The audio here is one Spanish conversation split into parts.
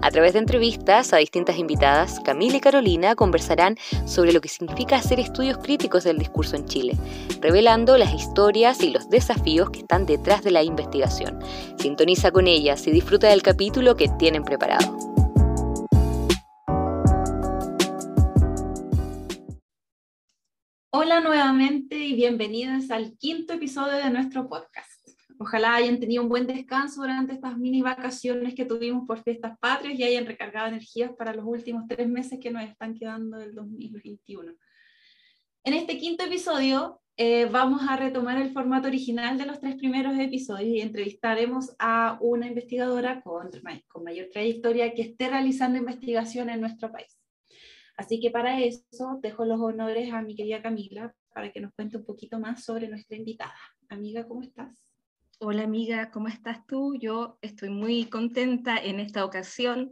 A través de entrevistas a distintas invitadas, Camila y Carolina conversarán sobre lo que significa hacer estudios críticos del discurso en Chile, revelando las historias y los desafíos que están detrás de la investigación. Sintoniza con ellas y disfruta del capítulo que tienen preparado. Hola nuevamente y bienvenidos al quinto episodio de nuestro podcast. Ojalá hayan tenido un buen descanso durante estas mini vacaciones que tuvimos por fiestas patrias y hayan recargado energías para los últimos tres meses que nos están quedando del 2021. En este quinto episodio eh, vamos a retomar el formato original de los tres primeros episodios y entrevistaremos a una investigadora con, con mayor trayectoria que esté realizando investigación en nuestro país. Así que para eso dejo los honores a mi querida Camila para que nos cuente un poquito más sobre nuestra invitada. Amiga, ¿cómo estás? Hola amiga, ¿cómo estás tú? Yo estoy muy contenta en esta ocasión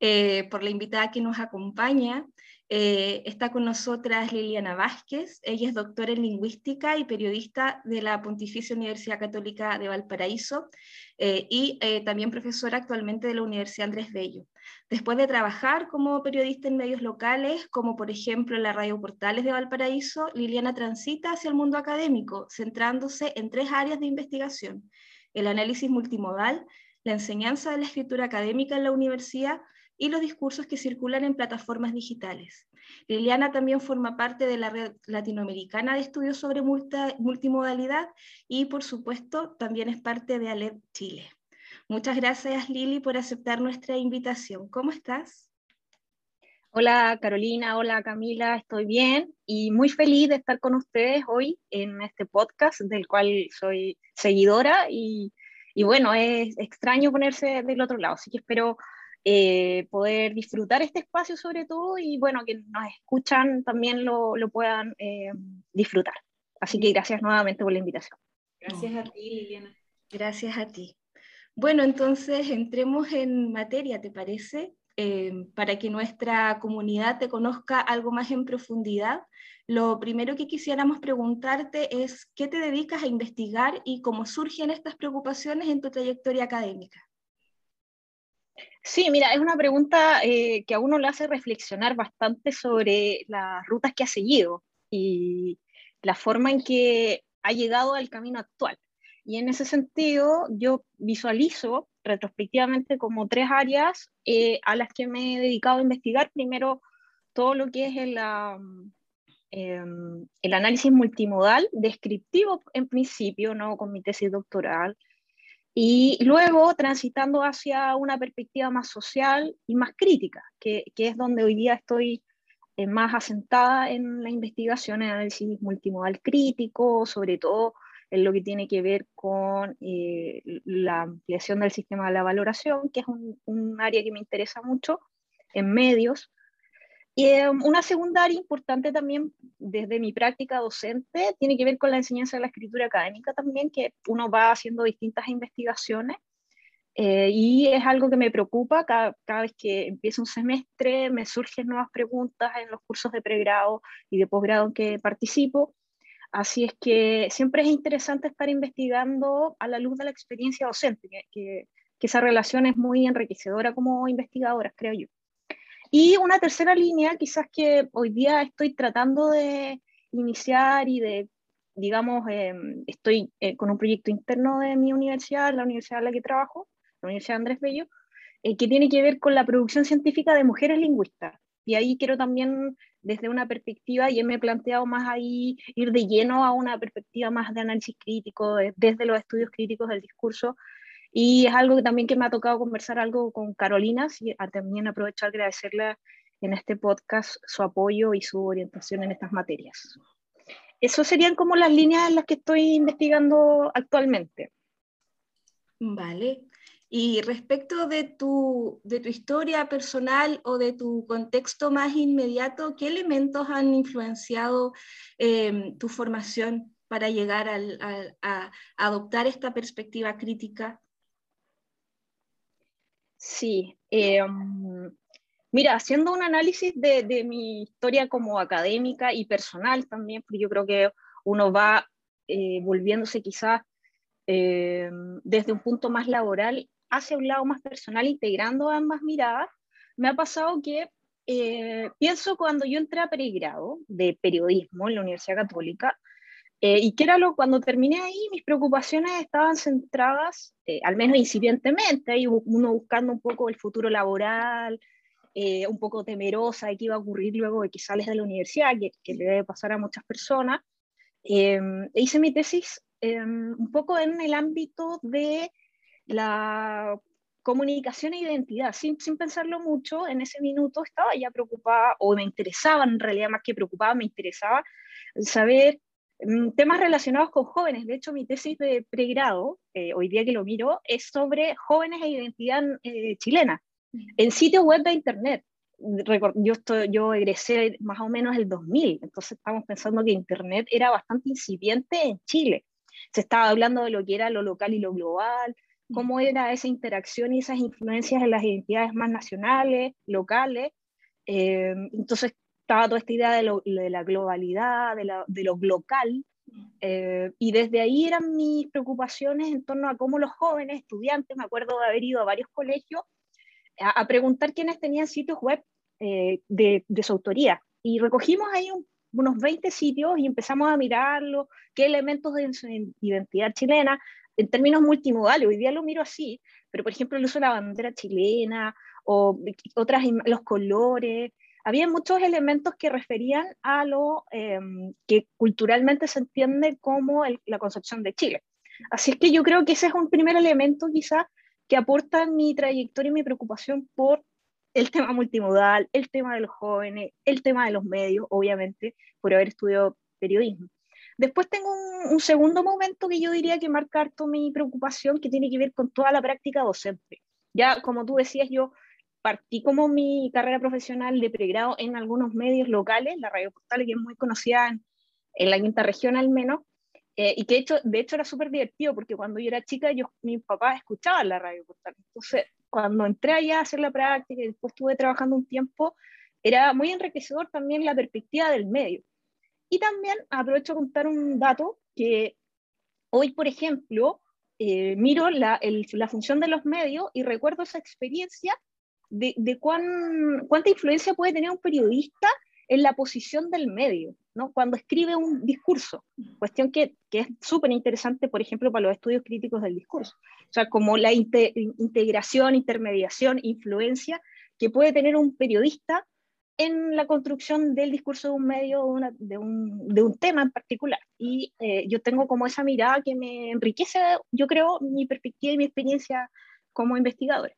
eh, por la invitada que nos acompaña. Eh, está con nosotras Liliana Vázquez, ella es doctora en lingüística y periodista de la Pontificia Universidad Católica de Valparaíso eh, y también profesora actualmente de la Universidad Andrés Bello. Después de trabajar como periodista en medios locales, como por ejemplo en la Radio Portales de Valparaíso, Liliana transita hacia el mundo académico, centrándose en tres áreas de investigación, el análisis multimodal, la enseñanza de la escritura académica en la universidad y los discursos que circulan en plataformas digitales. Liliana también forma parte de la Red Latinoamericana de Estudios sobre Multimodalidad y, por supuesto, también es parte de ALED Chile. Muchas gracias Lili por aceptar nuestra invitación. ¿Cómo estás? Hola Carolina, hola Camila, estoy bien y muy feliz de estar con ustedes hoy en este podcast del cual soy seguidora y, bueno, es extraño ponerse del otro lado, así que espero eh, poder disfrutar este espacio sobre todo y bueno, que nos escuchan también lo, puedan eh, disfrutar. Así que gracias nuevamente por la invitación. Gracias a ti, Liliana. Gracias a ti. Bueno, entonces entremos en materia, ¿te parece? Eh, para que nuestra comunidad te conozca algo más en profundidad. Lo primero que quisiéramos preguntarte es, ¿qué te dedicas a investigar y cómo surgen estas preocupaciones en tu trayectoria académica? Sí, mira, es una pregunta eh, que a uno le hace reflexionar bastante sobre las rutas que ha seguido y la forma en que ha llegado al camino actual. Y en ese sentido, yo visualizo retrospectivamente como tres áreas eh, a las que me he dedicado a investigar. Primero, todo lo que es el, em, el análisis multimodal, descriptivo en principio, ¿no? con mi tesis doctoral, y luego transitando hacia una perspectiva más social y más crítica, que, que es donde hoy día estoy eh, más asentada en la investigación en análisis multimodal crítico, sobre todo en lo que tiene que ver con eh, la ampliación del sistema de la valoración, que es un, área que me interesa mucho en medios. Y eh, una segunda área importante también desde mi práctica docente tiene que ver con la enseñanza de la escritura académica también, que uno va haciendo distintas investigaciones eh, y es algo que me preocupa cada, cada, vez que empieza un semestre, me surgen nuevas preguntas en los cursos de pregrado y de posgrado en que participo Así es que siempre es interesante estar investigando a la luz de la experiencia docente, que, esa relación es muy enriquecedora como investigadora, creo yo. Y una tercera línea, quizás que hoy día estoy tratando de iniciar y de, digamos, em, estoy eh, con un proyecto interno de mi universidad, la universidad en la que trabajo, la Universidad Andrés Bello, eh, que tiene que ver con la producción científica de mujeres lingüistas. Y ahí quiero también desde una perspectiva, y me he planteado más ahí ir de lleno a una perspectiva más de análisis crítico, desde los estudios críticos del discurso, y es algo que también que me ha tocado conversar algo con Carolina, y también aprovechar agradecerle en este podcast su apoyo y su orientación en estas materias. Eso serían como las líneas en las que estoy investigando actualmente. Vale, y respecto de tu, de tu historia personal o de tu contexto más inmediato, ¿qué elementos han influenciado em, tu formación para llegar a, adoptar esta perspectiva crítica? Sí, em, mira, haciendo un análisis de, mi historia como académica y personal también, porque yo creo que uno va eh, volviéndose quizás em, desde un punto más laboral hacia un lado más personal, integrando ambas miradas, me ha pasado que eh, pienso cuando yo entré a pregrado de periodismo en la Universidad Católica, eh, y que era lo, cuando terminé ahí, mis preocupaciones estaban centradas, eh, al menos incipientemente, ahí uno buscando un poco el futuro laboral, un poco temerosa de qué iba a ocurrir luego de que sales de la universidad, que, que le debe pasar a muchas personas. E hice mi tesis em, un poco en el ámbito de la comunicación e identidad, sin, sin, pensarlo mucho, en ese minuto estaba ya preocupada, o me interesaba, en realidad más que preocupada, me interesaba saber temas relacionados con jóvenes. De hecho, mi tesis de pregrado, eh, hoy día que lo miro, es sobre jóvenes e identidad eh, chilena, en sitios web de Internet. Yo, estoy, yo egresé más o menos el 2000, entonces estamos pensando que Internet era bastante incipiente en Chile. Se estaba hablando de lo que era lo local y lo global, cómo era esa interacción y esas influencias en las identidades más nacionales, locales. Eh, entonces estaba toda esta idea de, la globalidad, de, lo local, eh, y desde ahí eran mis preocupaciones en torno a cómo los jóvenes, estudiantes, me acuerdo de haber ido a varios colegios, a, preguntar quiénes tenían sitios web eh, de, su autoría. Y recogimos ahí unos 20 sitios y empezamos a mirarlo, qué elementos de su identidad chilena en términos multimodales, hoy día lo miro así, pero por ejemplo el uso de la bandera chilena o otras, los colores, había muchos elementos que referían a lo em, que culturalmente se entiende como la concepción de Chile. Así es que yo creo que ese es un primer elemento quizás que aporta mi trayectoria y mi preocupación por el tema multimodal, el tema de los jóvenes, el tema de los medios, obviamente, por haber estudiado periodismo. Después tengo un, segundo momento que yo diría que marca harto mi preocupación, que tiene que ver con toda la práctica docente. Ya, como tú decías, yo partí como mi carrera profesional de pregrado en algunos medios locales, la Radio Postal, que es muy conocida en, la quinta región al menos, eh, y que de hecho, de hecho era súper divertido, porque cuando yo era chica, yo, mis papás escuchaban la Radio Postal. Entonces, cuando entré allá a hacer la práctica y después estuve trabajando un tiempo, era muy enriquecedor también la perspectiva del medio. Y también aprovecho a contar un dato que hoy, por ejemplo, eh, miro la, la, función de los medios y recuerdo esa experiencia de, de cuán, cuánta influencia puede tener un periodista en la posición del medio, ¿no? cuando escribe un discurso. Cuestión que, es súper interesante, por ejemplo, para los estudios críticos del discurso. O sea, como la integración, intermediación, influencia que puede tener un periodista en la construcción del discurso de un medio, de, un, de, tema en particular. Y eh, yo tengo como esa mirada que me enriquece, yo creo, mi perspectiva y mi experiencia como investigadora.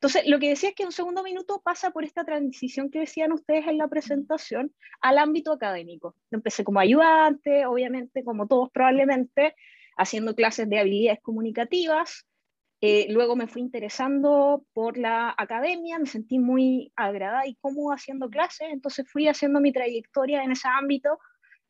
Entonces, lo que decía es que un segundo minuto pasa por esta transición que decían ustedes en la presentación al ámbito académico. Empecé como ayudante, obviamente, como todos probablemente, haciendo clases de habilidades comunicativas, eh, luego me fui interesando por la academia, me sentí muy agradada y cómoda haciendo clases, entonces fui haciendo mi trayectoria en ese ámbito,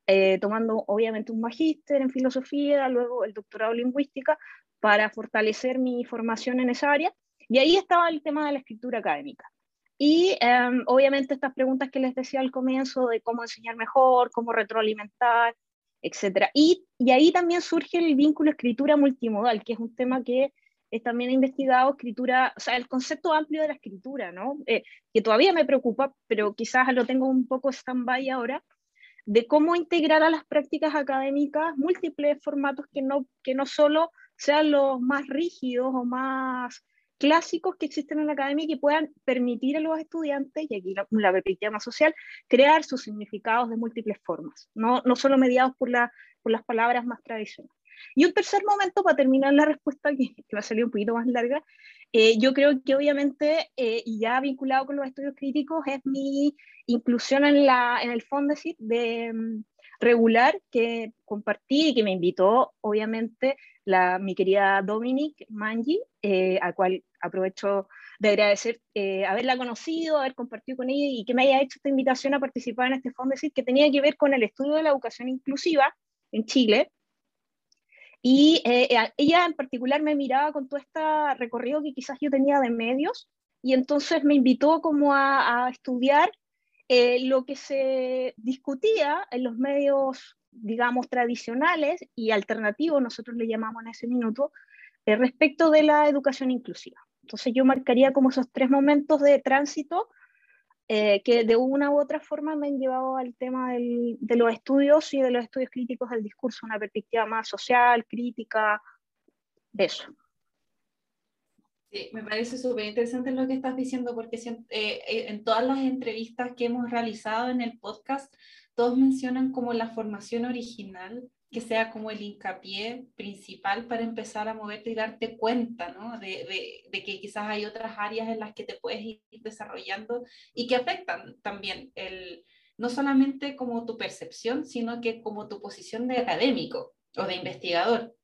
eh, tomando obviamente un magíster en filosofía, luego el doctorado en lingüística, para fortalecer mi formación en esa área. Y ahí estaba el tema de la escritura académica. Y em, obviamente estas preguntas que les decía al comienzo de cómo enseñar mejor, cómo retroalimentar, etc. Y, y ahí también surge el vínculo escritura multimodal, que es un tema que también he investigado escritura, o sea, el concepto amplio de la escritura, ¿no? Eh, que todavía me preocupa, pero quizás lo tengo un poco stand-by ahora, de cómo integrar a las prácticas académicas múltiples formatos que no, que no solo sean los más rígidos o más clásicos que existen en la academia y que puedan permitir a los estudiantes, y aquí la, perspectiva más social, crear sus significados de múltiples formas, no, no solo mediados por, la, por las palabras más tradicionales. Y un tercer momento, para terminar la respuesta, que, va a salir un poquito más larga, eh, yo creo que obviamente, eh, y ya vinculado con los estudios críticos, es mi inclusión en, la, en el Fondesit de um, regular que compartí y que me invitó, obviamente, mi querida Dominic Mangi, eh, a cual aprovecho de agradecer haberla conocido, haber compartido con ella y que me haya hecho esta invitación a participar en este Fondesit que tenía que ver con el estudio de la educación inclusiva en Chile. Y eh, eh, ella en particular me miraba con todo este recorrido que quizás yo tenía de medios y entonces me invitó como a, estudiar eh, lo que se discutía en los medios, digamos, tradicionales y alternativos, nosotros le llamamos en ese minuto, respecto de la educación inclusiva. Entonces yo marcaría como esos tres momentos de tránsito eh, que de una u otra forma me han llevado al tema del, de los estudios y de los estudios críticos del discurso, una perspectiva más social, crítica, de eso. Sí, me parece súper interesante lo que estás diciendo porque eh, eh, en todas las entrevistas que hemos realizado en el podcast, todos mencionan como la formación original que sea como el hincapié principal para empezar a moverte y darte cuenta, ¿no? De, de, que quizás hay otras áreas en las que te puedes ir desarrollando y que afectan también el, no solamente como tu percepción, sino que como tu posición de académico o de investigador.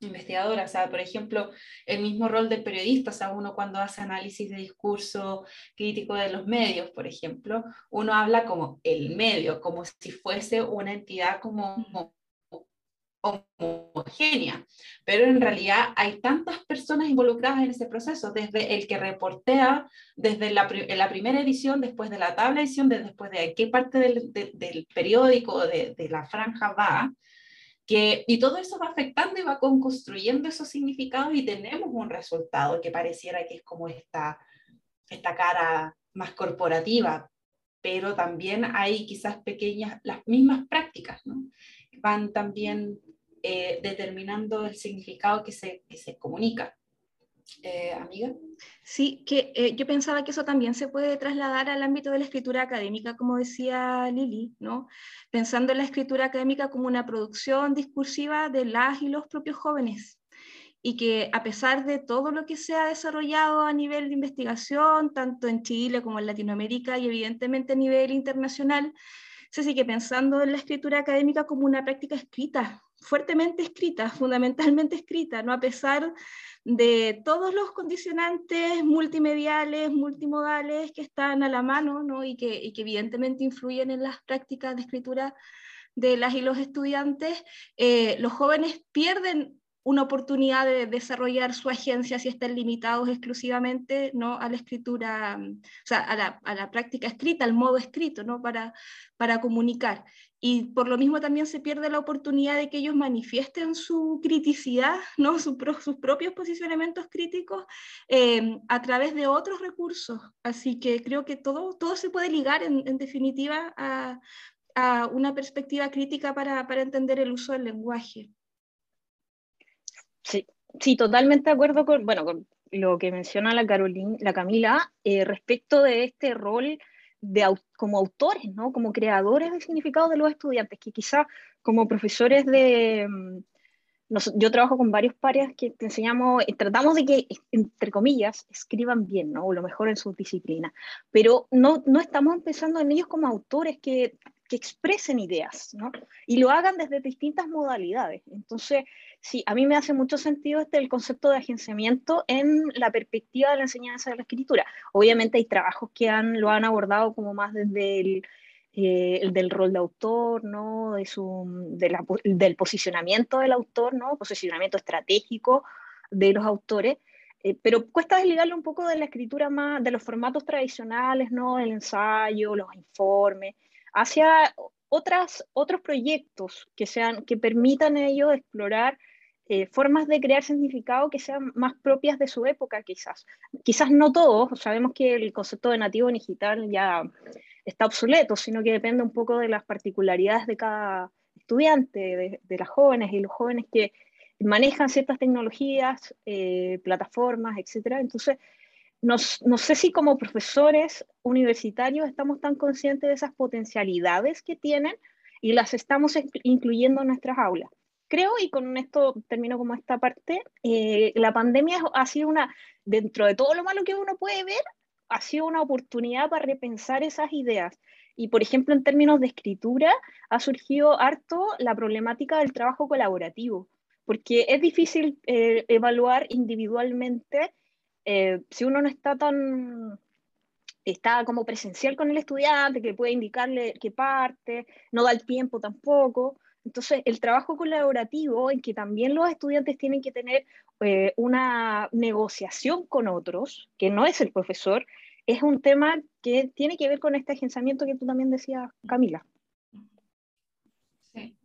Investigadora, o sea, por ejemplo, el mismo rol del periodista, o sea, uno cuando hace análisis de discurso crítico de los medios, por ejemplo, uno habla como el medio, como si fuese una entidad como homogénea, pero en realidad hay tantas personas involucradas en ese proceso, desde el que reportea, desde la, la primera edición, después de la tabla edición, después de qué parte del, del periódico, de, de, la franja va, que, y todo eso va afectando y va construyendo esos significados y tenemos un resultado que pareciera que es como esta, esta cara más corporativa, pero también hay quizás pequeñas, las mismas prácticas, ¿no? van también eh, determinando el significado que se, que se comunica. Eh, amiga. Sí, que eh, yo pensaba que eso también se puede trasladar al ámbito de la escritura académica, como decía Lili, ¿no? pensando en la escritura académica como una producción discursiva de las y los propios jóvenes, y que a pesar de todo lo que se ha desarrollado a nivel de investigación, tanto en Chile como en Latinoamérica y evidentemente a nivel internacional, se sigue pensando en la escritura académica como una práctica escrita, fuertemente escrita, fundamentalmente escrita, ¿no? a pesar de todos los condicionantes multimediales, multimodales que están a la mano ¿no? y, que, evidentemente influyen en las prácticas de escritura de las y los estudiantes, eh, los jóvenes pierden una oportunidad de desarrollar su agencia si están limitados exclusivamente ¿no? a la escritura, o sea, a la, a la, práctica escrita, al modo escrito, ¿no? para, para comunicar. Y por lo mismo también se pierde la oportunidad de que ellos manifiesten su criticidad, ¿no? sus propios posicionamientos críticos eh, a través de otros recursos. Así que creo que todo, todo se puede ligar en, en definitiva a, a, una perspectiva crítica para, para entender el uso del lenguaje. Sí, sí, totalmente de acuerdo con, bueno, con lo que menciona la, Carolina, la Camila eh, respecto de este rol de, como autores, ¿no? como creadores del significado de los estudiantes, que quizá como profesores de... Mm, yo trabajo con varios pares que te enseñamos, eh, tratamos de que, entre comillas, escriban bien, ¿no? o lo mejor en su disciplina, pero no, no estamos pensando en ellos como autores que que expresen ideas, ¿no? Y lo hagan desde distintas modalidades. Entonces, sí, a mí me hace mucho sentido este el concepto de agenciamiento en la perspectiva de la enseñanza de la escritura. Obviamente hay trabajos que han, lo han abordado como más desde el, eh, el del rol de autor, ¿no? De su, del posicionamiento del autor, ¿no? Posicionamiento estratégico de los autores. Eh, pero cuesta desligarlo un poco de la escritura más, de los formatos tradicionales, ¿no? El ensayo, los informes, hacia otros proyectos que, sean, que permitan ellos explorar eh, formas de crear significado que sean más propias de su época, quizás. Quizás no todos, sabemos que el concepto de nativo digital ya está obsoleto, sino que depende un poco de las particularidades de cada estudiante, de, de las jóvenes y los jóvenes que manejan ciertas tecnologías, eh, plataformas, etc. Entonces, no, sé si como profesores universitarios estamos tan conscientes de esas potencialidades que tienen y las estamos incluyendo en nuestras aulas. Creo, y con esto termino como esta parte, eh, la pandemia ha sido una, dentro de todo lo malo que uno puede ver, ha sido una oportunidad para repensar esas ideas. Y, por ejemplo, en términos de escritura, ha surgido harto la problemática del trabajo colaborativo, porque es difícil eh, evaluar individualmente eh, si uno no está tan, está como presencial con el estudiante, que puede indicarle qué parte, no da el tiempo tampoco, Entonces, el trabajo colaborativo en que también los estudiantes tienen que tener eh, una negociación con otros, que no es el profesor, es un tema que tiene que ver con este agenciamiento que tú también decías, Camila. Sí,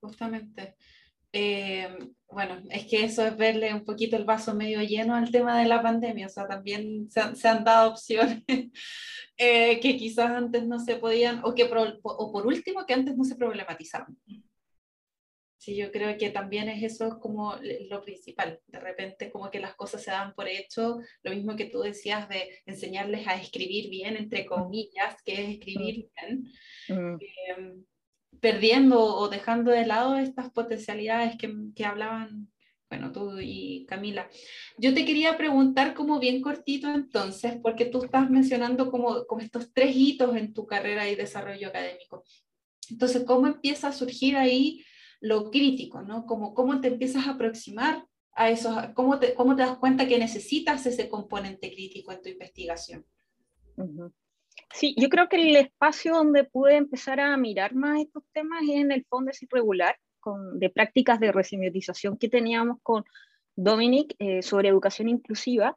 justamente. Eh, bueno, es que eso es verle un poquito el vaso medio lleno al tema de la pandemia, o sea, también se han, dado opciones eh, que quizás antes no se podían, o, que o por último, que antes no se problematizaban. Sí, yo creo que también es eso como lo principal. De repente como que las cosas se dan por hecho, lo mismo que tú decías de enseñarles a escribir bien, entre comillas, que es escribir bien, mm. perdiendo o dejando de lado estas potencialidades que, que hablaban, bueno, tú y Camila. Yo te quería preguntar como bien cortito entonces, porque tú estás mencionando como, como estos tres hitos en tu carrera y desarrollo académico. Entonces, ¿cómo empieza a surgir ahí? Lo crítico, ¿no? Como cómo te empiezas a aproximar a eso, cómo te, cómo te das cuenta que necesitas ese componente crítico en tu investigación. Sí, yo creo que el espacio donde pude empezar a mirar más estos temas es en el fondo irregular, con, de prácticas de resemiotización que teníamos con Dominic eh, sobre educación inclusiva,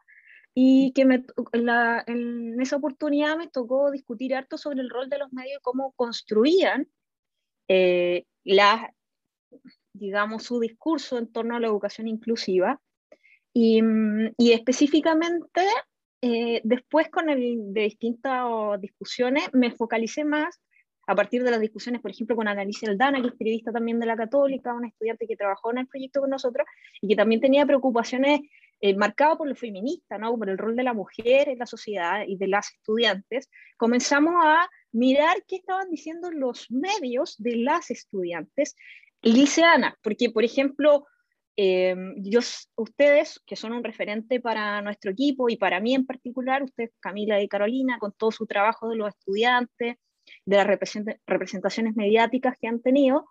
y que me, la, en esa oportunidad me tocó discutir harto sobre el rol de los medios y cómo construían eh, las digamos, su discurso en torno a la educación inclusiva. Y, mm, y específicamente, eh, después con el de distintas discusiones, me focalicé más a partir de las discusiones, por ejemplo, con Annalise Aldana, que es periodista también de la Católica, una estudiante que trabajó en el proyecto con nosotros y que también tenía preocupaciones eh, marcadas por lo feminista, ¿no? por el rol de la mujer en la sociedad y de las estudiantes, comenzamos a mirar qué estaban diciendo los medios de las estudiantes liceana, porque por ejemplo, eh, yo, ustedes, que son un referente para nuestro equipo y para mí en particular, ustedes, Camila y Carolina, con todo su trabajo de los estudiantes, de las representaciones mediáticas que han tenido,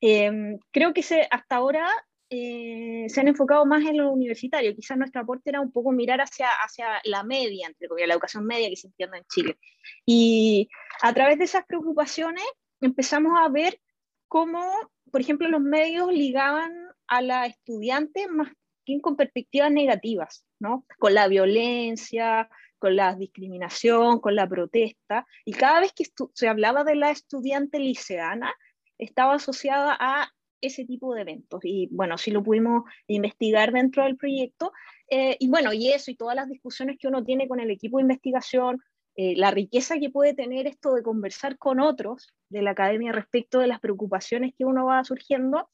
eh, creo que se, hasta ahora eh, se han enfocado más en lo universitario. Quizás nuestro aporte era un poco mirar hacia, hacia la media, entre la educación media que se entiende en Chile. Y a través de esas preocupaciones empezamos a ver cómo por ejemplo, los medios ligaban a la estudiante más bien con perspectivas negativas, ¿no? Con la violencia, con la discriminación, con la protesta, y cada vez que se hablaba de la estudiante liceana, estaba asociada a ese tipo de eventos. Y bueno, sí lo pudimos investigar dentro del proyecto. Eh, y bueno, y eso y todas las discusiones que uno tiene con el equipo de investigación, eh, la riqueza que puede tener esto de conversar con otros de la academia respecto de las preocupaciones que uno va surgiendo,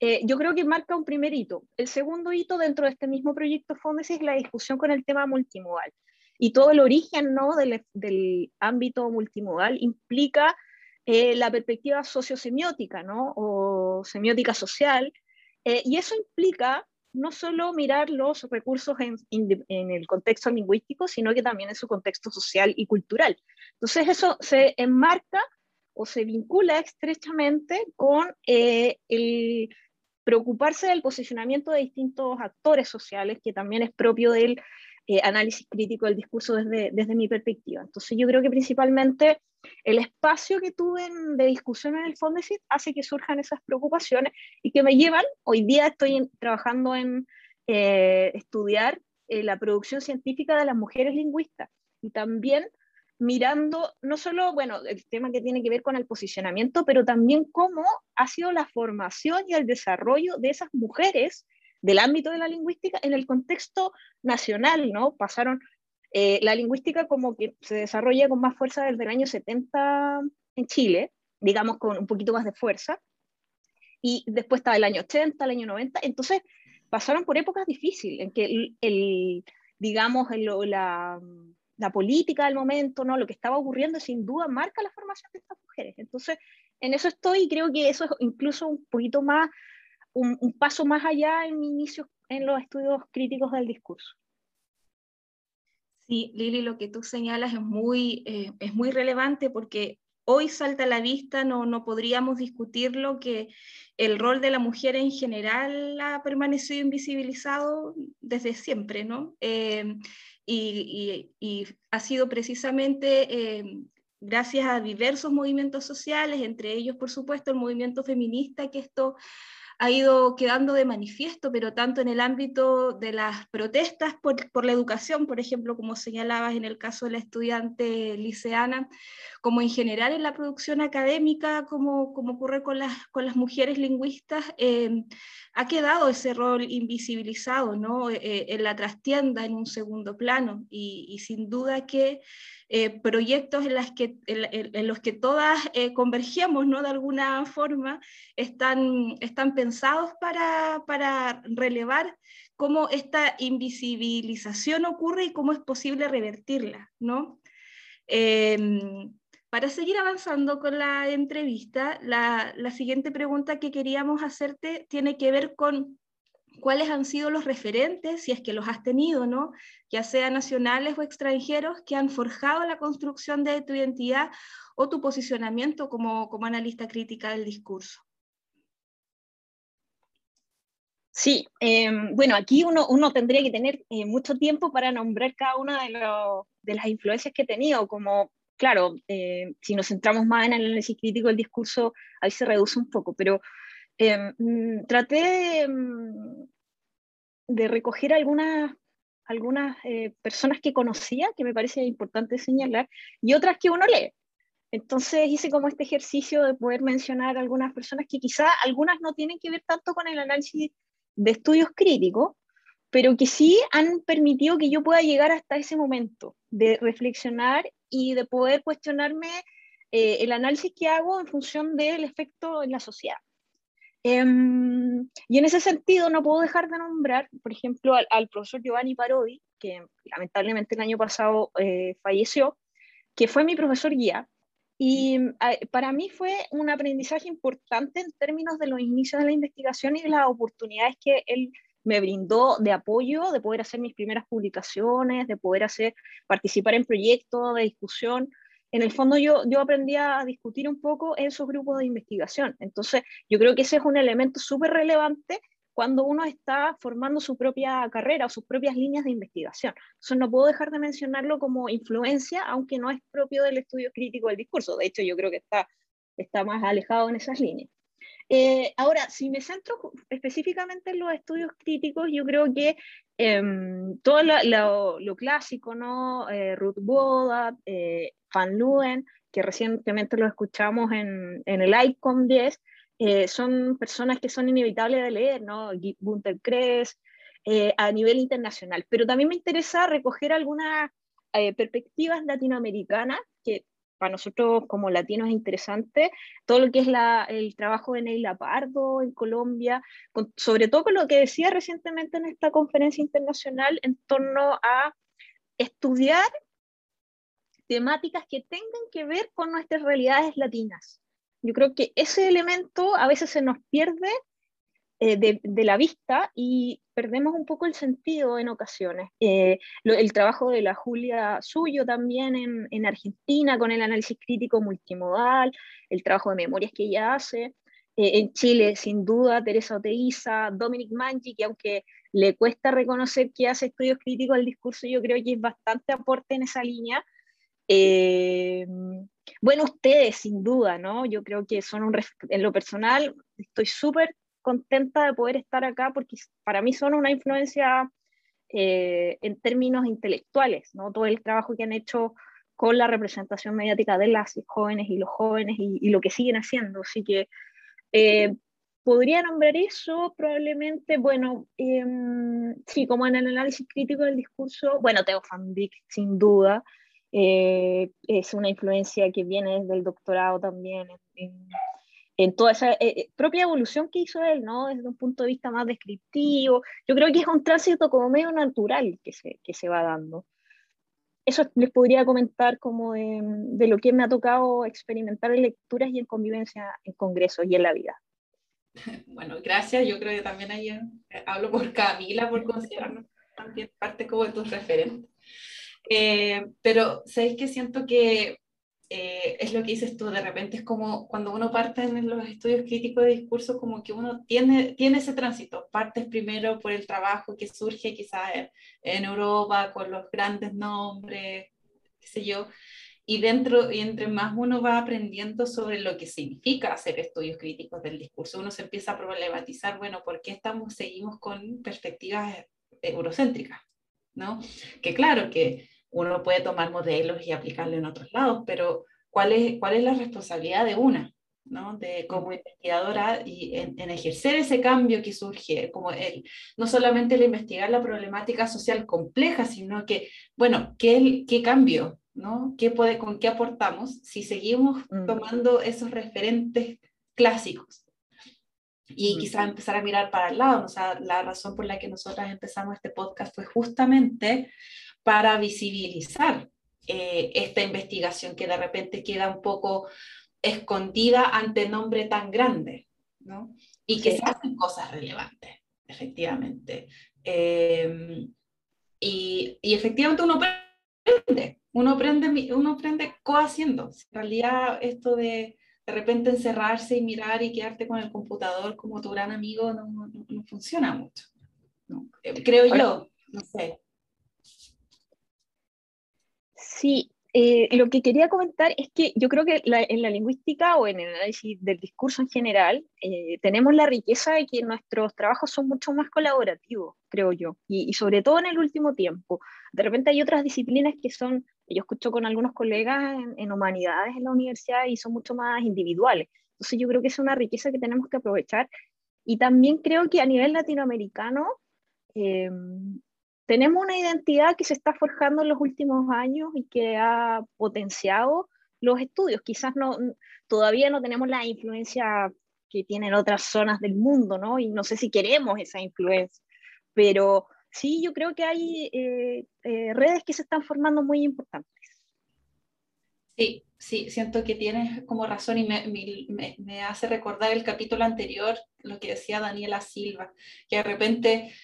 eh, yo creo que marca un primer hito. El segundo hito dentro de este mismo proyecto Fondes es la discusión con el tema multimodal. Y todo el origen ¿no? del, del ámbito multimodal implica eh, la perspectiva sociosemiótica ¿no? o semiótica social. y eso implica no solo mirar los recursos en, el contexto lingüístico, sino que también en su contexto social y cultural. Entonces eso se enmarca o se vincula estrechamente con eh, el preocuparse del posicionamiento de distintos actores sociales, que también es propio del eh, análisis crítico del discurso desde, desde mi perspectiva. Entonces yo creo que principalmente el espacio que tuve de discusión en el Fondesit hace que surjan esas preocupaciones y que me llevan, hoy día estoy trabajando en eh, estudiar eh, la producción científica de las mujeres lingüistas y también mirando no solo, bueno, el tema que tiene que ver con el posicionamiento, pero también cómo ha sido la formación y el desarrollo de esas mujeres del ámbito de la lingüística en el contexto nacional, ¿no? Pasaron eh, la lingüística como que se desarrolla con más fuerza desde el año 70 en Chile, digamos con un poquito más de fuerza, y después estaba el año 80, el año 90, entonces pasaron por épocas difíciles, en que el, digamos, la, la, política del momento, ¿no? lo que estaba ocurriendo sin duda marca la formación de estas mujeres. Entonces, en eso estoy y creo que eso es incluso un poquito más, un, paso más allá en mi inicio en los estudios críticos del discurso. Sí, Lili, lo que tú señalas es muy, eh, es muy relevante porque hoy salta a la vista, no, no podríamos discutirlo, que el rol de la mujer en general ha permanecido invisibilizado desde siempre, ¿no? Eh, y, y, ha sido precisamente eh, gracias a diversos movimientos sociales, entre ellos, por supuesto, el movimiento feminista, que esto ha ido quedando de manifiesto, pero tanto en el ámbito de las protestas por, por, la educación, por ejemplo, como señalabas en el caso de la estudiante liceana, como en general en la producción académica, como, como ocurre con las, con las mujeres lingüistas, eh, ha quedado ese rol invisibilizado ¿no? Eh, en la trastienda en un segundo plano y sin duda que eh, proyectos en, los que todas eh, convergemos ¿no? de alguna forma, están, están pensados para, para relevar cómo esta invisibilización ocurre y cómo es posible revertirla. ¿no? Em, para seguir avanzando con la entrevista, la, siguiente pregunta que queríamos hacerte tiene que ver con cuáles han sido los referentes, si es que los has tenido, ¿no? ya sea nacionales o extranjeros, que han forjado la construcción de tu identidad o tu posicionamiento como, como analista crítica del discurso. Sí, eh, bueno, aquí uno, uno, tendría que tener eh, mucho tiempo para nombrar cada una de, lo, de, las influencias que he tenido, como, claro, eh, si nos centramos más en el análisis crítico del discurso, ahí se reduce un poco, pero Em, mm, traté de, mm, de, recoger algunas, algunas eh, personas que conocía, que me parece importante señalar, y otras que uno lee. Entonces hice como este ejercicio de poder mencionar algunas personas que quizá algunas no tienen que ver tanto con el análisis de estudios críticos, pero que sí han permitido que yo pueda llegar hasta ese momento de reflexionar y de poder cuestionarme eh, el análisis que hago en función del efecto en la sociedad. Um, y en ese sentido no puedo dejar de nombrar, por ejemplo, al, al profesor Giovanni Parodi, que lamentablemente el año pasado eh, falleció, que fue mi profesor guía. Y para mí fue un aprendizaje importante en términos de los inicios de la investigación y de las oportunidades que él me brindó de apoyo, de poder hacer mis primeras publicaciones, de poder hacer, participar en proyectos de discusión en el fondo yo, yo aprendí a discutir un poco esos grupos de investigación. Entonces, yo creo que ese es un elemento súper relevante cuando uno está formando su propia carrera o sus propias líneas de investigación. Entonces, no puedo dejar de mencionarlo como influencia, aunque no es propio del estudio crítico del discurso. De hecho, yo creo que está, está más alejado en esas líneas. Eh, ahora, si me centro específicamente en los estudios críticos, yo creo que eh, todo lo, lo, clásico, ¿no? Eh, Ruth Boda, eh, Van Leeuwen, que recientemente lo escuchamos en, en el ICOM 10, eh, son personas que son inevitables de leer, ¿no? Gunther Kress, a nivel internacional. Pero también me interesa recoger algunas perspectivas latinoamericanas que para nosotros como latinos es interesante, todo lo que es la, el trabajo de Neila Pardo en Colombia, con, sobre todo con lo que decía recientemente en esta conferencia internacional en torno a estudiar temáticas que tengan que ver con nuestras realidades latinas. Yo creo que ese elemento a veces se nos pierde eh, de, de, la vista y perdemos un poco el sentido en ocasiones. Eh, lo, el trabajo de la Julia Suyo también en, en, Argentina con el análisis crítico multimodal, el trabajo de memorias que ella hace. Eh, en Chile, sin duda, Teresa Oteiza, Dominic Mangi, que aunque le cuesta reconocer que hace estudios críticos al discurso, yo creo que es bastante aporte en esa línea. Eh, bueno, ustedes, sin duda, ¿no? Yo creo que son un, en lo personal, estoy súper contenta de poder estar acá porque para mí son una influencia eh, en términos intelectuales, ¿no? Todo el trabajo que han hecho con la representación mediática de las jóvenes y los jóvenes y, lo que siguen haciendo. Así que eh, podría nombrar eso probablemente, bueno, eh, sí, como en el análisis crítico del discurso, bueno, Theo van sin duda, eh, es una influencia que viene desde el doctorado también en, en toda esa eh, eh, propia evolución que hizo él, ¿no? Desde un punto de vista más descriptivo. Yo creo que es un tránsito como medio natural que se, que se va dando. Eso les podría comentar como de, de, lo que me ha tocado experimentar en lecturas y en convivencia en congresos y en la vida. Bueno, gracias. Yo creo que también ahí eh, hablo por Camila, por considerarnos también parte como de tus referentes. Eh, pero sabéis que siento que eh, es lo que dices tú, de repente es como cuando uno parte en los estudios críticos de discurso, como que uno tiene, tiene ese tránsito, partes primero por el trabajo que surge quizás en, Europa con los grandes nombres, qué sé yo, y dentro, y entre más uno va aprendiendo sobre lo que significa hacer estudios críticos del discurso, uno se empieza a problematizar, bueno, ¿por qué estamos, seguimos con perspectivas eurocéntricas? ¿No? Que claro que uno puede tomar modelos y aplicarlo en otros lados, pero ¿cuál es, cuál es la responsabilidad de una? ¿no? de como investigadora y en, ejercer ese cambio que surge, como el, no solamente el investigar la problemática social compleja, sino que, bueno, ¿qué, qué cambio? ¿no? ¿Qué puede, ¿Con qué aportamos si seguimos tomando esos referentes clásicos? Y quizás empezar a mirar para el lado. O sea, la razón por la que nosotras empezamos este podcast fue justamente para visibilizar eh, esta investigación que de repente queda un poco escondida ante nombre tan grande, ¿no? Y que se hacen cosas relevantes, efectivamente. Em, y, y, efectivamente uno aprende, uno aprende, uno aprende cohaciendo. En realidad esto de de repente encerrarse y mirar y quedarte con el computador como tu gran amigo no, no, funciona mucho. Eh, creo yo, no sé. Sí, eh, lo que quería comentar es que yo creo que en la lingüística o en el análisis del discurso en general eh, tenemos la riqueza de que nuestros trabajos son mucho más colaborativos, creo yo, y, sobre todo en el último tiempo. De repente hay otras disciplinas que son, yo escucho con algunos colegas en, humanidades en la universidad y son mucho más individuales. Entonces yo creo que es una riqueza que tenemos que aprovechar. Y también creo que a nivel latinoamericano, eh, tenemos una identidad que se está forjando en los últimos años y que ha potenciado los estudios. Quizás no, todavía no tenemos la influencia que tienen otras zonas del mundo, ¿no? Y no sé si queremos esa influencia, pero sí, yo creo que hay eh, eh, redes que se están formando muy importantes. Sí, sí, siento que tienes como razón y me, hace recordar el capítulo anterior, lo que decía Daniela Silva, que de repente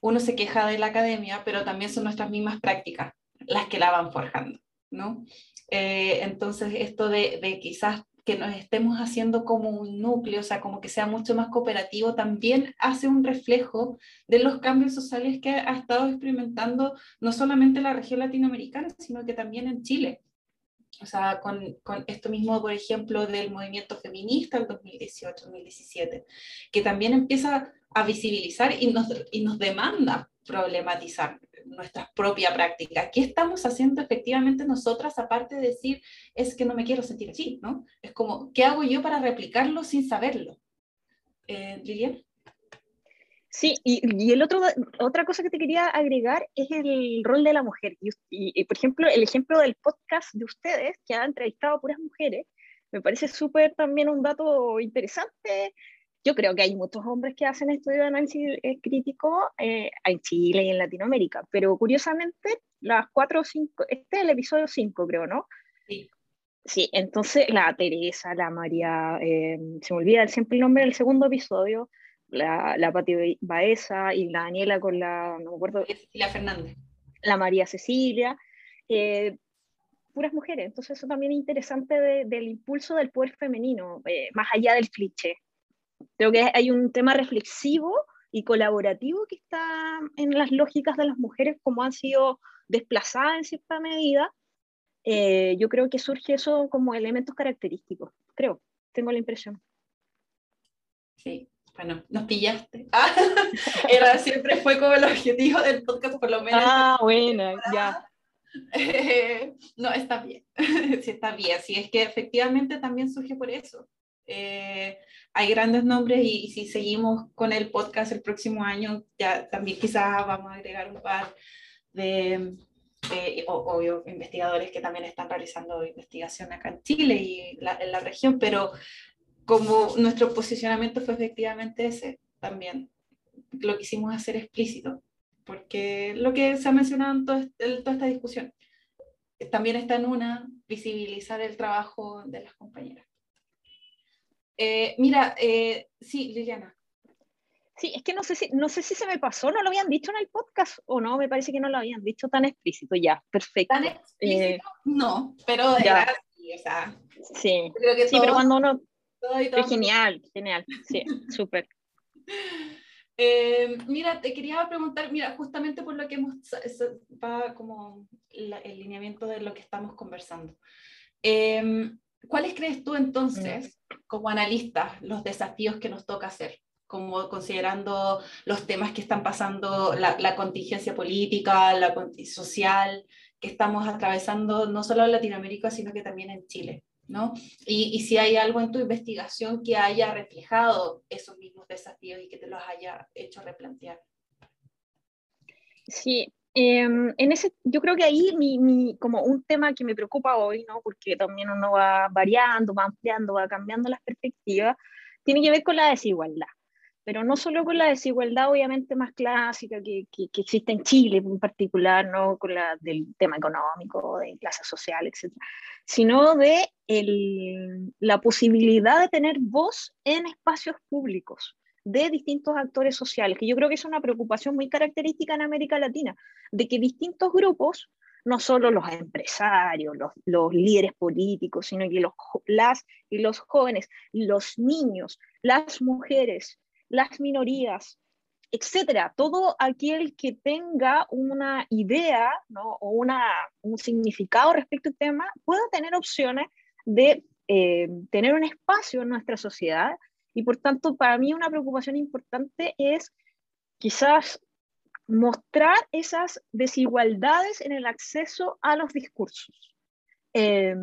uno se queja de la academia, pero también son nuestras mismas prácticas las que la van forjando, ¿no? Eh, entonces, esto de, quizás que nos estemos haciendo como un núcleo, o sea, como que sea mucho más cooperativo, también hace un reflejo de los cambios sociales que ha estado experimentando no solamente la región latinoamericana, sino que también en Chile. O sea, con, con esto mismo, por ejemplo, del movimiento feminista del 2018-2017, que también empieza a visibilizar y nos, y nos demanda problematizar nuestra propia práctica. ¿Qué estamos haciendo efectivamente nosotras, aparte de decir, es que no me quiero sentir así, ¿no? Es como, ¿qué hago yo para replicarlo sin saberlo? Eh, Lilian. Sí, y, y, el otro, otra cosa que te quería agregar es el rol de la mujer. Y, y, por ejemplo, el ejemplo del podcast de ustedes, que ha entrevistado a puras mujeres, me parece súper también un dato interesante yo creo que hay muchos hombres que hacen estudios de análisis eh, crítico eh, en Chile y en Latinoamérica, pero curiosamente, las cuatro o cinco, este es el episodio 5, creo, ¿no? Sí. Sí, entonces la Teresa, la María, eh, se me olvida siempre el nombre del segundo episodio, la, la Pati Baeza y la Daniela con la, no me acuerdo. Cecilia Fernández. La María Cecilia, puras mujeres. Entonces eso también es interesante del impulso del poder femenino, más allá del cliché. Creo que hay un tema reflexivo y colaborativo que está en las lógicas de las mujeres, como han sido desplazadas en cierta medida. Eh, yo creo que surge eso como elementos característicos, creo, tengo la impresión. Sí, bueno, nos pillaste. era, siempre fue como el objetivo del podcast, por lo menos. Ah, bueno, ya. no, está bien, sí está bien, sí, es que efectivamente también surge por eso. Eh, hay grandes nombres y, si seguimos con el podcast el próximo año, ya también quizás vamos a agregar un par de, obvio, investigadores que también están realizando investigación acá en Chile y en la región, pero como nuestro posicionamiento fue efectivamente ese, también lo quisimos hacer explícito, porque lo que se ha mencionado en, en toda esta discusión también está en una, visibilizar el trabajo de las compañeras. Eh, mira, eh, sí, Liliana. Sí, es que no sé, si, no sé si se me pasó, no lo habían dicho en el podcast o no, me parece que no lo habían dicho tan explícito, ya, perfecto. Tan explícito, eh, no, pero de verdad, sí, o sea. Sí, sí pero cuando uno... es genial, genial, sí, súper. Eh, mira, te quería preguntar, mira, justamente por lo que hemos, va como el lineamiento de lo que estamos conversando. Eh, ¿Cuáles crees tú entonces, como analistas, los desafíos que nos toca hacer? como considerando los temas que están pasando, la, contingencia política, la social que estamos atravesando no solo en Latinoamérica, sino que también en Chile. ¿no? Y, y, si hay algo en tu investigación que haya reflejado esos mismos desafíos y que te los haya hecho replantear. Sí, em, en ese, yo creo que ahí mi, mi, como un tema que me preocupa hoy, ¿no? porque también uno va variando, va ampliando, va cambiando las perspectivas, tiene que ver con la desigualdad pero no solo con la desigualdad obviamente más clásica que, que, existe en Chile en particular, no con la del tema económico, de clase social, etc., sino de el, la posibilidad de tener voz en espacios públicos de distintos actores sociales, que yo creo que es una preocupación muy característica en América Latina, de que distintos grupos, no solo los empresarios, los, líderes políticos, sino que los, las y los jóvenes, los niños, las mujeres, las minorías, etcétera. Todo aquel que tenga una idea ¿no? o una, un significado respecto al tema pueda tener opciones de eh, tener un espacio en nuestra sociedad. Y por tanto, para mí una preocupación importante es quizás mostrar esas desigualdades en el acceso a los discursos. Eh,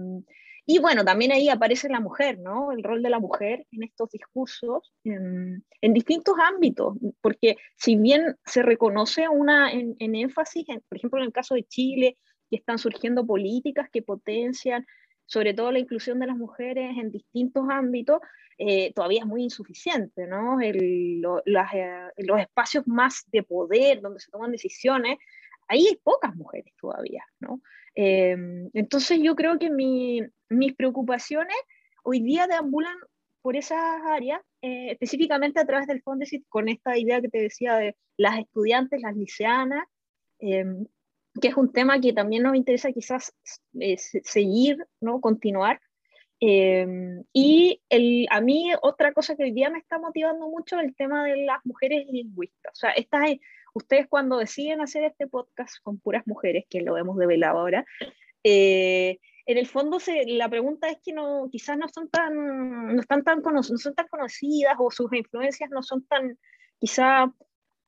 y bueno, también ahí aparece la mujer, ¿no? El rol de la mujer en estos discursos, en, distintos ámbitos, porque si bien se reconoce una en, énfasis, por ejemplo, en el caso de Chile, que están surgiendo políticas que potencian sobre todo la inclusión de las mujeres en distintos ámbitos, eh, todavía es muy insuficiente, ¿no? Eh, los espacios más de poder, donde se toman decisiones, ahí hay pocas mujeres todavía, ¿no? Em, entonces yo creo que mis preocupaciones hoy día deambulan por esas áreas, eh, específicamente a través del Fondesit, con esta idea que te decía de las estudiantes, las liceanas, em, que es un tema que también nos interesa quizás eh, seguir, ¿no? continuar. Em, y el, a mí otra cosa que hoy día me está motivando mucho es el tema de las mujeres lingüistas. O sea, ustedes cuando deciden hacer este podcast con puras mujeres, que lo hemos develado ahora, eh, en el fondo se, la pregunta es que no, quizás no son tan, no están tan, no son tan conocidas o sus influencias no son tan quizá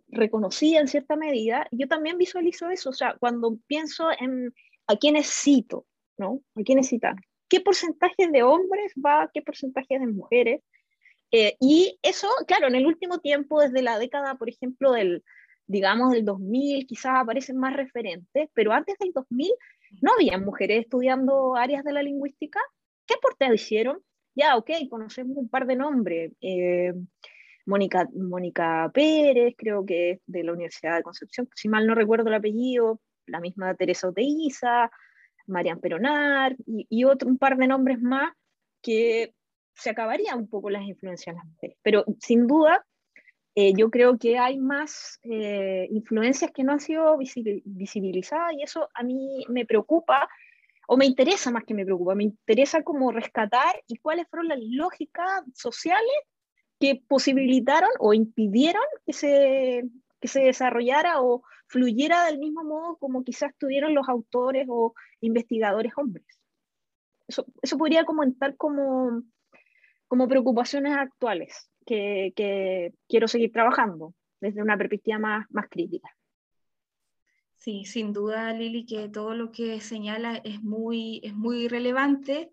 reconocidas en cierta medida. Yo también visualizo eso, o sea, cuando pienso en a quiénes cito, ¿no? A quiénes citan. ¿Qué porcentaje de hombres va, qué porcentaje de mujeres? Eh, y eso, claro, en el último tiempo, desde la década, por ejemplo, del, digamos, del 2000 quizás aparecen más referentes, pero antes del 2000 no había mujeres estudiando áreas de la lingüística. ¿Qué aportes hicieron? Ya, ok, conocemos un par de nombres. Eh, Mónica, Mónica Pérez, creo que es de la Universidad de Concepción, si mal no recuerdo el apellido, la misma Teresa Oteiza, Marian Peronar y, otro, un par de nombres más que se acabarían un poco las influencias de las mujeres. Pero sin duda, eh, yo creo que hay más eh, influencias que no han sido visibilizadas y eso a mí me preocupa o me interesa más que me preocupa, me interesa como rescatar y cuáles fueron las lógicas sociales que posibilitaron o impidieron que se, que se desarrollara o fluyera del mismo modo como quizás tuvieron los autores o investigadores hombres. Eso, eso podría comentar como, como preocupaciones actuales que, quiero seguir trabajando desde una perspectiva más, más crítica. Sí, sin duda, Lili, que todo lo que señala es muy, es muy relevante.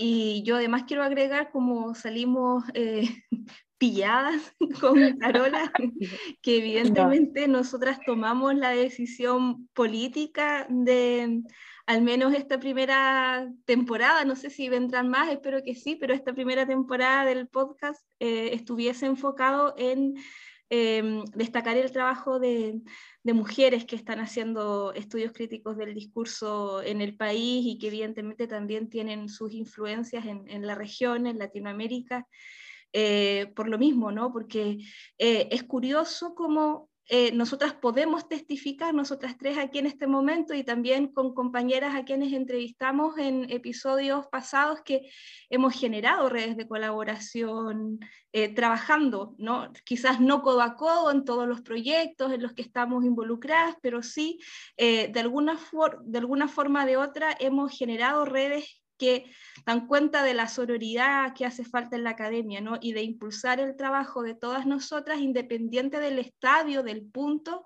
Y yo además quiero agregar, como salimos eh, pilladas con Carola, que evidentemente nosotras tomamos la decisión política de al menos esta primera temporada, no sé si vendrán más, espero que sí, pero esta primera temporada del podcast eh, estuviese enfocado en em, destacar el trabajo de, mujeres que están haciendo estudios críticos del discurso en el país y que evidentemente también tienen sus influencias en, la región, en Latinoamérica, eh, por lo mismo, ¿no? Porque eh, es curioso cómo eh, nosotras podemos testificar, nosotras tres aquí en este momento y también con compañeras a quienes entrevistamos en episodios pasados que hemos generado redes de colaboración eh, trabajando, ¿no? quizás no codo a codo en todos los proyectos en los que estamos involucradas, pero sí eh, de, alguna de alguna forma de otra hemos generado redes que dan cuenta de la sororidad que hace falta en la academia, ¿no? Y de impulsar el trabajo de todas nosotras, independiente del estadio, del punto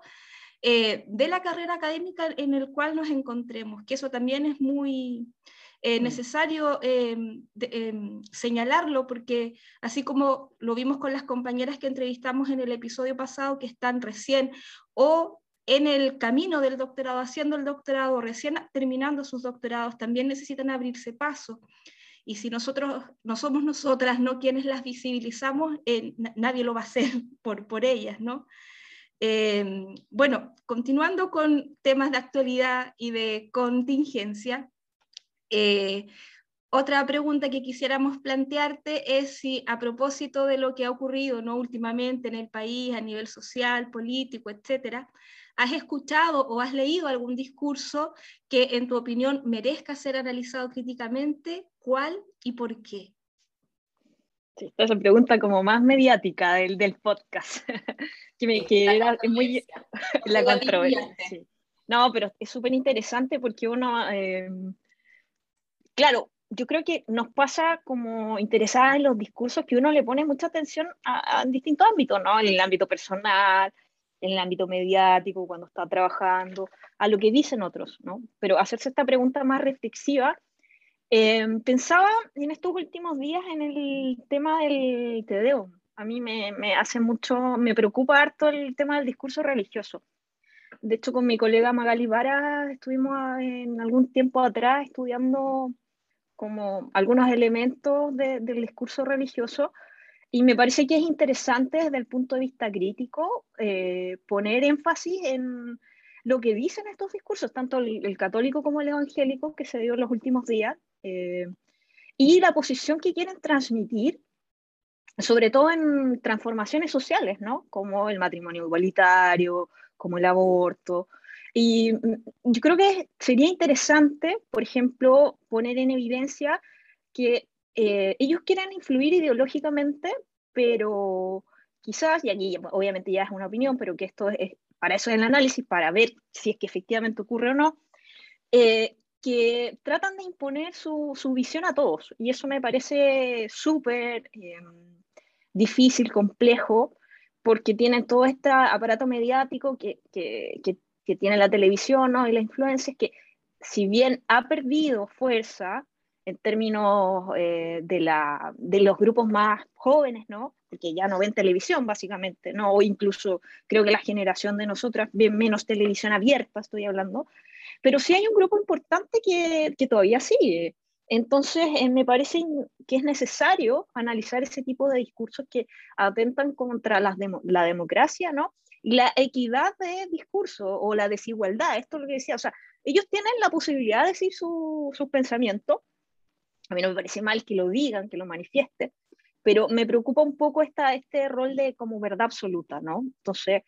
eh, de la carrera académica en el cual nos encontremos, que eso también es muy eh, mm. necesario em, em, señalarlo, porque así como lo vimos con las compañeras que entrevistamos en el episodio pasado, que están recién o en el camino del doctorado, haciendo el doctorado, recién terminando sus doctorados, también necesitan abrirse paso. Y si nosotros no somos nosotras, no quienes las visibilizamos, eh, nadie lo va a hacer por, por ellas, ¿no? Em, bueno, continuando con temas de actualidad y de contingencia, eh, otra pregunta que quisiéramos plantearte es si a propósito de lo que ha ocurrido ¿no? últimamente en el país a nivel social, político, etcétera, ¿Has escuchado o has leído algún discurso que en tu opinión merezca ser analizado críticamente? ¿Cuál y por qué? Sí, esta es una pregunta como más mediática del, del podcast, que, me, que era muy la controversia. No, pero es súper interesante porque uno, eh, claro, yo creo que nos pasa como interesada en los discursos que uno le pone mucha atención a, a distintos ámbitos, ¿no? En el ámbito personal, en el ámbito mediático, cuando está trabajando, a lo que dicen otros, ¿no? Pero hacerse esta pregunta más reflexiva, em, pensaba en estos últimos días en el tema del Tedeo. A mí me, me, hace mucho, me preocupa harto el tema del discurso religioso. De hecho, con mi colega Magali Vara estuvimos en algún tiempo atrás estudiando como algunos elementos del discurso religioso y me parece que es interesante desde el punto de vista crítico eh, poner énfasis en lo que dicen estos discursos, tanto el, católico como el evangélico que se dio en los últimos días, eh, y la posición que quieren transmitir, sobre todo en transformaciones sociales, ¿no? como el matrimonio igualitario, como el aborto. Y mm, yo creo que sería interesante, por ejemplo, poner en evidencia que eh, ellos quieren influir ideológicamente, pero quizás, y aquí obviamente ya es una opinión, pero que esto es, para eso es el análisis, para ver si es que efectivamente ocurre o no, eh, que tratan de imponer su, su, visión a todos. Y eso me parece súper em, difícil, complejo, porque tienen todo este aparato mediático que, que, que, que tiene la televisión ¿no? y la influencia, que si bien ha perdido fuerza, en términos eh, de, la, de los grupos más jóvenes, ¿no? Porque ya no ven televisión, básicamente, ¿no? O incluso creo que la generación de nosotras ve menos televisión abierta, estoy hablando. Pero sí hay un grupo importante que, que todavía sigue. Entonces, eh, me parece que es necesario analizar ese tipo de discursos que atentan contra las la democracia, ¿no? Y la equidad de discurso o la desigualdad, esto es lo que decía, o sea, ellos tienen la posibilidad de decir sus su pensamientos, a mí no me parece mal que lo digan, que lo manifiesten, pero me preocupa un poco esta, este rol de como verdad absoluta, ¿no? Entonces,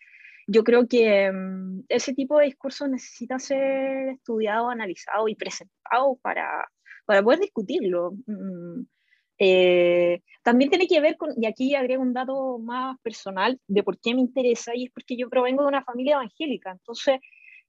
yo creo que mm, ese tipo de discursos necesita ser estudiado, analizado y presentado para, para poder discutirlo. Mm, eh, también tiene que ver con, y aquí agrego un dato más personal de por qué me interesa, y es porque yo provengo de una familia evangélica, entonces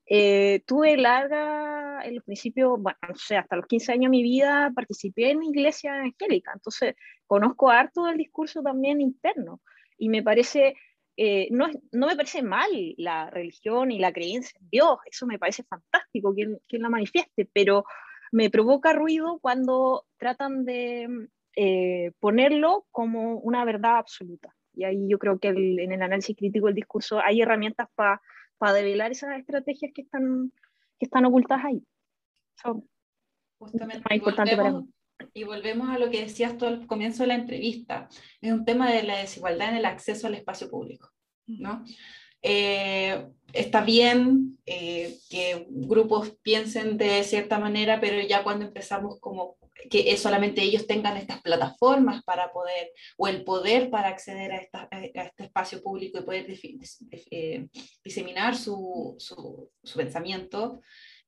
eh, tuve larga, en el principio, bueno, no sé, hasta los 15 años de mi vida participé en iglesia evangélica, entonces conozco harto del discurso también interno y me parece, eh, no, no, me parece mal la religión y la creencia en Dios, eso me parece fantástico quien, quien la manifieste, pero me provoca ruido cuando tratan de eh, ponerlo como una verdad absoluta. Y ahí yo creo que en el análisis crítico del discurso hay herramientas para para develar esas estrategias que están, que están ocultas ahí. Justamente, más importante para mí. Y volvemos a lo que decías tú al comienzo de la entrevista, es un tema de la desigualdad en el acceso al espacio público. ¿no? Eh, está bien eh, que grupos piensen de cierta manera, pero ya cuando empezamos como que solamente ellos tengan estas plataformas para poder, o el poder para acceder a, esta, este espacio público y poder eh, diseminar su, su, su pensamiento,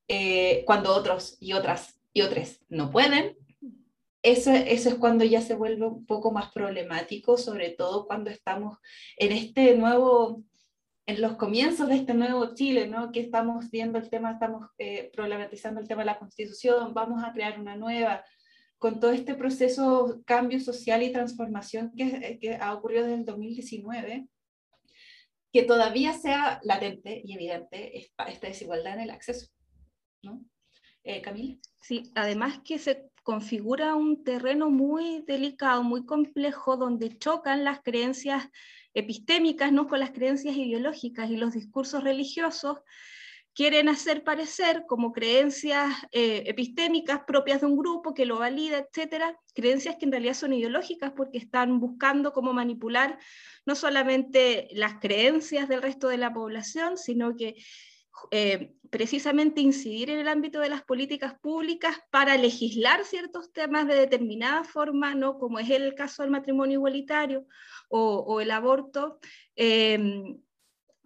eh, cuando otros y otras y otros no pueden, eso, eso es cuando ya se vuelve un poco más problemático, sobre todo cuando estamos en este nuevo en los comienzos de este nuevo Chile, ¿no? que estamos viendo el tema, estamos eh, problematizando el tema de la constitución, vamos a crear una nueva, con todo este proceso cambio social y transformación que, eh, ha ocurrido desde el 2019, que todavía sea latente y evidente esta desigualdad en el acceso. ¿no? Eh, Camila. Sí, además que se configura un terreno muy delicado, muy complejo, donde chocan las creencias epistémicas ¿no? con las creencias ideológicas y los discursos religiosos quieren hacer parecer como creencias eh, epistémicas propias de un grupo que lo valida, etcétera, creencias que en realidad son ideológicas porque están buscando cómo manipular no solamente las creencias del resto de la población, sino que eh, precisamente incidir en el ámbito de las políticas públicas para legislar ciertos temas de determinada forma, ¿no? como es el caso del matrimonio igualitario o, el aborto. Eh,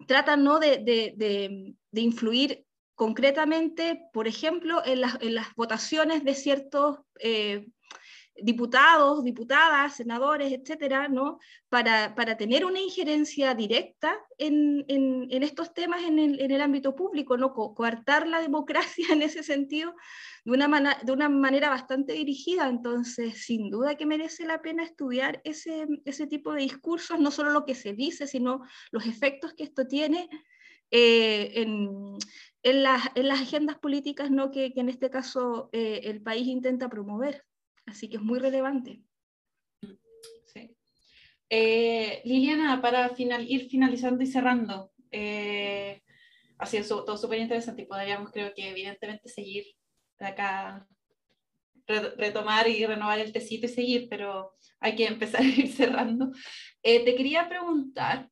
tratan ¿no? de, influir concretamente, por ejemplo, en las, en las votaciones de ciertos eh, diputados, diputadas, senadores, etcétera, ¿no? para, para tener una injerencia directa en, en, estos temas en el, en el, ámbito público, ¿no? Co coartar la democracia en ese sentido de una, de una manera bastante dirigida. Entonces, sin duda que merece la pena estudiar ese, ese tipo de discursos, no solo lo que se dice, sino los efectos que esto tiene eh, en, en, las, en, las, agendas políticas ¿no? que, que en este caso eh, el país intenta promover. Así que es muy relevante. Sí. Eh, Liliana, para final, ir finalizando y cerrando, eh, ha sido todo súper interesante y podríamos, creo que evidentemente, seguir de acá, retomar y renovar el tecito y seguir, pero hay que empezar a ir cerrando. Eh, te quería preguntar,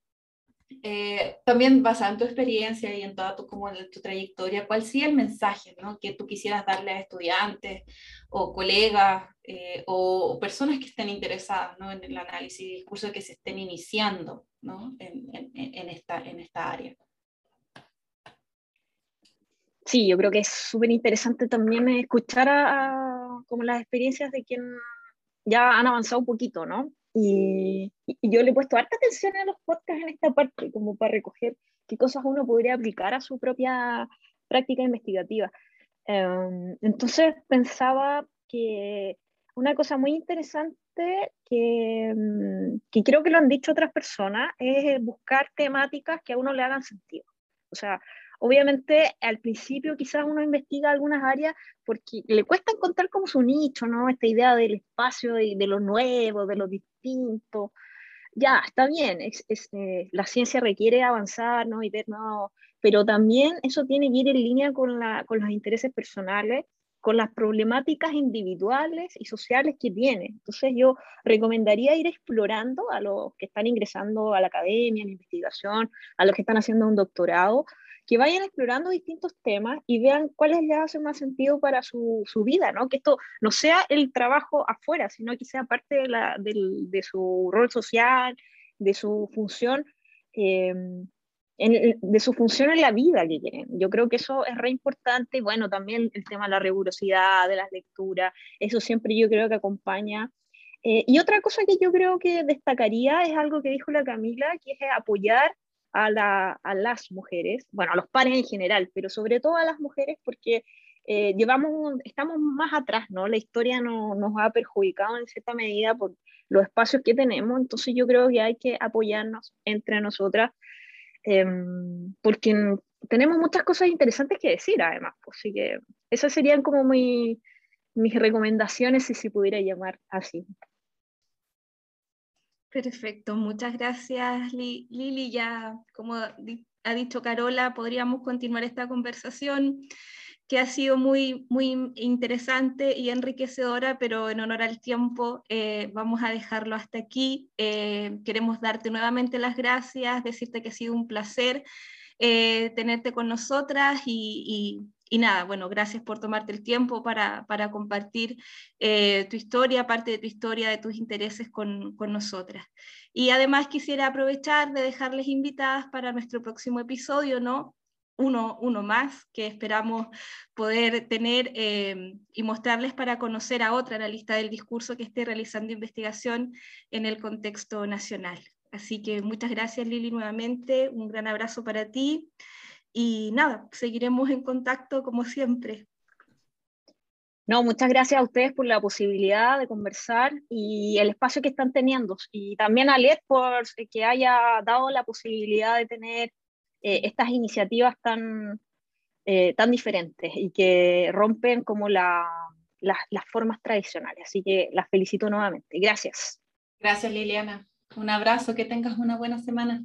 eh, también basado en tu experiencia y en toda tu, como tu trayectoria, ¿cuál sería el mensaje ¿no? que tú quisieras darle a estudiantes o colegas eh, o personas que estén interesadas ¿no? en el análisis y discurso que se estén iniciando ¿no? en, en, en, esta, en esta área? Sí, yo creo que es súper interesante también escuchar a, a, como las experiencias de quien ya han avanzado un poquito, ¿no? Y, y, yo le he puesto harta atención a los podcasts en esta parte, como para recoger qué cosas uno podría aplicar a su propia práctica investigativa. Um, entonces pensaba que una cosa muy interesante que, que, creo que lo han dicho otras personas es buscar temáticas que a uno le hagan sentido. O sea, Obviamente, al principio quizás uno investiga algunas áreas porque le cuesta encontrar como su nicho, ¿no? Esta idea del espacio, de, de lo nuevo, de lo distinto. Ya, está bien, es, eh, la ciencia requiere avanzar, ¿no? Y ver, no, pero también eso tiene que ir en línea con, la, con los intereses personales, con las problemáticas individuales y sociales que tiene. Entonces yo recomendaría ir explorando a los que están ingresando a la academia, a la investigación, a los que están haciendo un doctorado, que vayan explorando distintos temas y vean cuáles les hacen más sentido para su, su, vida, ¿no? Que esto no sea el trabajo afuera, sino que sea parte de, la, de, de su rol social, de su función, eh, en, de su función en la vida que quieren. Yo creo que eso es re importante. Bueno, también el tema de la rigurosidad, de las lecturas, eso siempre yo creo que acompaña. Eh, y otra cosa que yo creo que destacaría es algo que dijo la Camila, que es apoyar a, la, a, las mujeres, bueno, a los pares en general, pero sobre todo a las mujeres porque eh, llevamos, estamos más atrás, ¿no? La historia no, nos ha perjudicado en cierta medida por los espacios que tenemos, entonces yo creo que hay que apoyarnos entre nosotras eh, porque tenemos muchas cosas interesantes que decir además, pues, así que esas serían como mi, mis recomendaciones si se pudiera llamar así. Perfecto, muchas gracias Lili. Ya como ha dicho Carola, podríamos continuar esta conversación, que ha sido muy, muy interesante y enriquecedora, pero en honor al tiempo eh, vamos a dejarlo hasta aquí. Eh, queremos darte nuevamente las gracias, decirte que ha sido un placer eh, tenerte con nosotras y, y, nada, bueno, gracias por tomarte el tiempo para, para compartir tu historia, parte de tu historia, de tus intereses con, con nosotras. Y además quisiera aprovechar de dejarles invitadas para nuestro próximo episodio, ¿no? uno, uno más que esperamos poder tener eh, y mostrarles para conocer a otra analista del discurso que esté realizando investigación en el contexto nacional. Así que muchas gracias Lili nuevamente, un gran abrazo para ti y nada, seguiremos en contacto como siempre. No, muchas gracias a ustedes por la posibilidad de conversar y el espacio que están teniendo. Y también a LED por que haya dado la posibilidad de tener eh, estas iniciativas tan, eh, tan diferentes y que rompen como la, las formas tradicionales. Así que las felicito nuevamente. Gracias. Gracias, Liliana. Un abrazo, que tengas una buena semana.